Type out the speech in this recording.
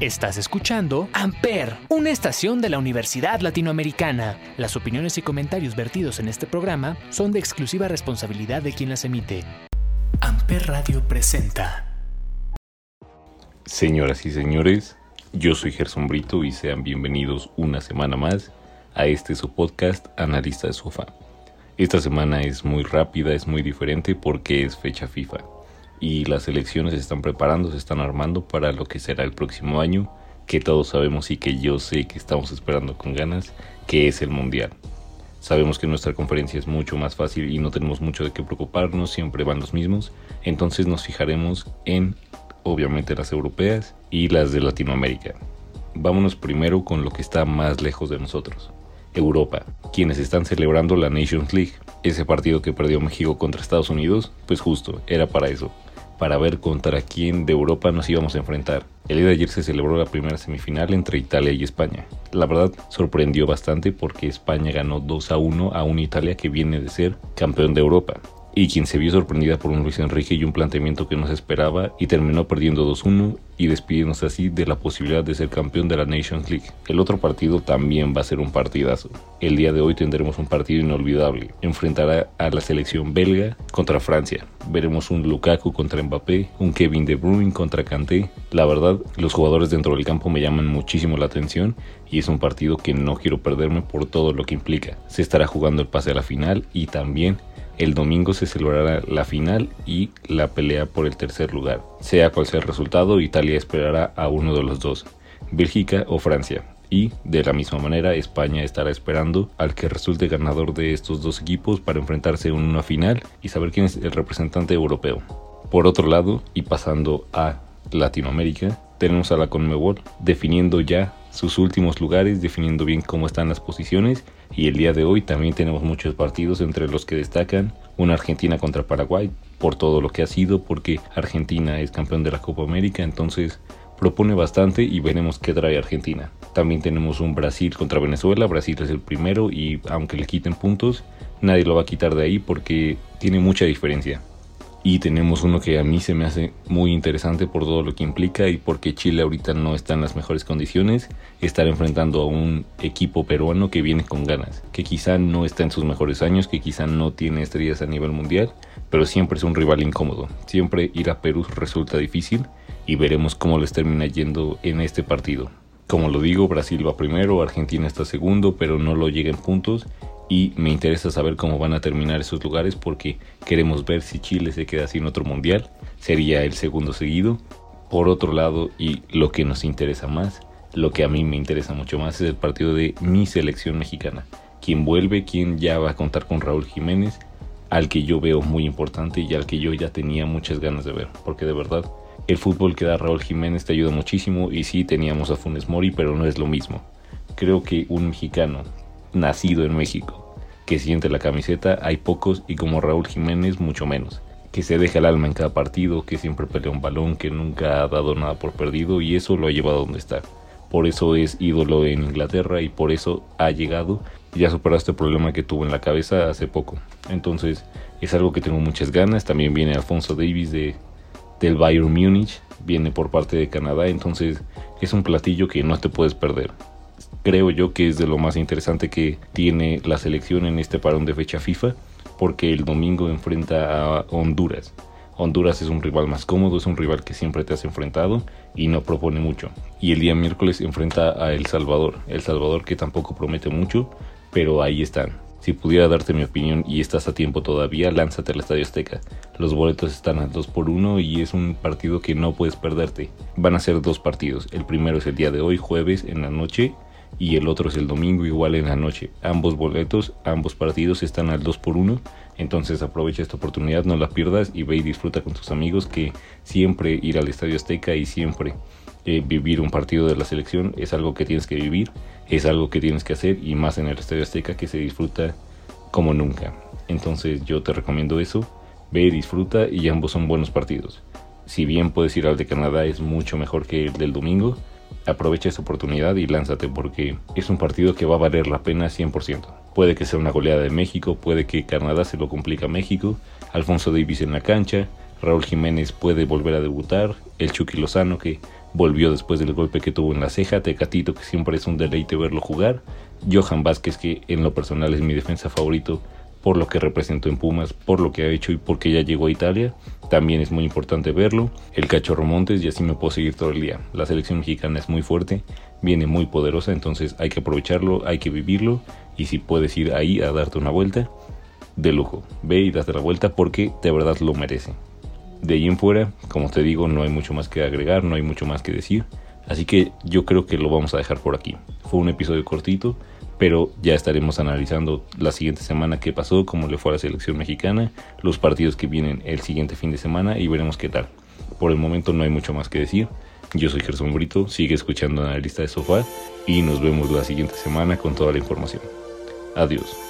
Estás escuchando Amper, una estación de la Universidad Latinoamericana. Las opiniones y comentarios vertidos en este programa son de exclusiva responsabilidad de quien las emite. Amper Radio presenta. Señoras y señores, yo soy Gerson Brito y sean bienvenidos una semana más a este su podcast Analista de Sofá. Esta semana es muy rápida, es muy diferente porque es fecha FIFA y las elecciones se están preparando, se están armando para lo que será el próximo año, que todos sabemos y que yo sé que estamos esperando con ganas, que es el Mundial. Sabemos que nuestra conferencia es mucho más fácil y no tenemos mucho de qué preocuparnos, siempre van los mismos, entonces nos fijaremos en obviamente las europeas y las de Latinoamérica. Vámonos primero con lo que está más lejos de nosotros. Europa, quienes están celebrando la Nations League. Ese partido que perdió México contra Estados Unidos, pues justo, era para eso para ver contra quién de Europa nos íbamos a enfrentar. El día de ayer se celebró la primera semifinal entre Italia y España. La verdad sorprendió bastante porque España ganó 2 a 1 a una Italia que viene de ser campeón de Europa y quien se vio sorprendida por un Luis Enrique y un planteamiento que no se esperaba y terminó perdiendo 2-1 y despidiéndose así de la posibilidad de ser campeón de la Nations League. El otro partido también va a ser un partidazo. El día de hoy tendremos un partido inolvidable. Enfrentará a la selección belga contra Francia. Veremos un Lukaku contra Mbappé, un Kevin De Bruyne contra Kanté. La verdad, los jugadores dentro del campo me llaman muchísimo la atención y es un partido que no quiero perderme por todo lo que implica. Se estará jugando el pase a la final y también el domingo se celebrará la final y la pelea por el tercer lugar. Sea cual sea el resultado, Italia esperará a uno de los dos, Bélgica o Francia. Y de la misma manera, España estará esperando al que resulte ganador de estos dos equipos para enfrentarse en una final y saber quién es el representante europeo. Por otro lado, y pasando a Latinoamérica, tenemos a la Conmebol definiendo ya sus últimos lugares, definiendo bien cómo están las posiciones y el día de hoy también tenemos muchos partidos entre los que destacan una Argentina contra Paraguay por todo lo que ha sido, porque Argentina es campeón de la Copa América, entonces propone bastante y veremos qué trae Argentina. También tenemos un Brasil contra Venezuela, Brasil es el primero y aunque le quiten puntos, nadie lo va a quitar de ahí porque tiene mucha diferencia. Y tenemos uno que a mí se me hace muy interesante por todo lo que implica y porque Chile ahorita no está en las mejores condiciones, estar enfrentando a un equipo peruano que viene con ganas, que quizá no está en sus mejores años, que quizá no tiene estrellas a nivel mundial, pero siempre es un rival incómodo. Siempre ir a Perú resulta difícil y veremos cómo les termina yendo en este partido. Como lo digo, Brasil va primero, Argentina está segundo, pero no lo llega en puntos y me interesa saber cómo van a terminar esos lugares porque queremos ver si Chile se queda sin otro mundial, sería el segundo seguido. Por otro lado, y lo que nos interesa más, lo que a mí me interesa mucho más es el partido de mi selección mexicana. Quien vuelve, quien ya va a contar con Raúl Jiménez, al que yo veo muy importante y al que yo ya tenía muchas ganas de ver, porque de verdad el fútbol que da Raúl Jiménez te ayuda muchísimo y sí teníamos a Funes Mori, pero no es lo mismo. Creo que un mexicano nacido en México, que siente la camiseta, hay pocos y como Raúl Jiménez mucho menos. Que se deja el alma en cada partido, que siempre pelea un balón, que nunca ha dado nada por perdido y eso lo ha llevado a donde está. Por eso es ídolo en Inglaterra y por eso ha llegado y ha superado este problema que tuvo en la cabeza hace poco. Entonces es algo que tengo muchas ganas. También viene Alfonso Davis de, del Bayern Múnich, viene por parte de Canadá, entonces es un platillo que no te puedes perder creo yo que es de lo más interesante que tiene la selección en este parón de fecha FIFA, porque el domingo enfrenta a Honduras. Honduras es un rival más cómodo, es un rival que siempre te has enfrentado y no propone mucho. Y el día miércoles enfrenta a El Salvador, El Salvador que tampoco promete mucho, pero ahí están. Si pudiera darte mi opinión y estás a tiempo todavía, lánzate al Estadio Azteca. Los boletos están al 2 por 1 y es un partido que no puedes perderte. Van a ser dos partidos. El primero es el día de hoy, jueves en la noche, y el otro es el domingo igual en la noche. Ambos boletos, ambos partidos están al 2 por 1 entonces aprovecha esta oportunidad, no la pierdas y ve y disfruta con tus amigos que siempre ir al Estadio Azteca y siempre eh, vivir un partido de la selección es algo que tienes que vivir, es algo que tienes que hacer y más en el Estadio Azteca que se disfruta como nunca. Entonces yo te recomiendo eso, ve y disfruta y ambos son buenos partidos. Si bien puedes ir al de Canadá es mucho mejor que el del domingo, aprovecha esa oportunidad y lánzate porque es un partido que va a valer la pena 100%. Puede que sea una goleada de México, puede que Canadá se lo complica a México, Alfonso Davis en la cancha, Raúl Jiménez puede volver a debutar, el Chucky Lozano que volvió después del golpe que tuvo en la ceja, Tecatito que siempre es un deleite verlo jugar, Johan Vázquez que en lo personal es mi defensa favorito por lo que representó en Pumas, por lo que ha hecho y porque ya llegó a Italia, también es muy importante verlo, el Cachorro Montes y así me puedo seguir todo el día, la selección mexicana es muy fuerte, viene muy poderosa, entonces hay que aprovecharlo, hay que vivirlo y si puedes ir ahí a darte una vuelta, de lujo, ve y date la vuelta porque de verdad lo merece. De ahí en fuera, como te digo, no hay mucho más que agregar, no hay mucho más que decir. Así que yo creo que lo vamos a dejar por aquí. Fue un episodio cortito, pero ya estaremos analizando la siguiente semana qué pasó, cómo le fue a la selección mexicana, los partidos que vienen el siguiente fin de semana y veremos qué tal. Por el momento no hay mucho más que decir. Yo soy Gerson Brito, sigue escuchando Analista de Sofá y nos vemos la siguiente semana con toda la información. Adiós.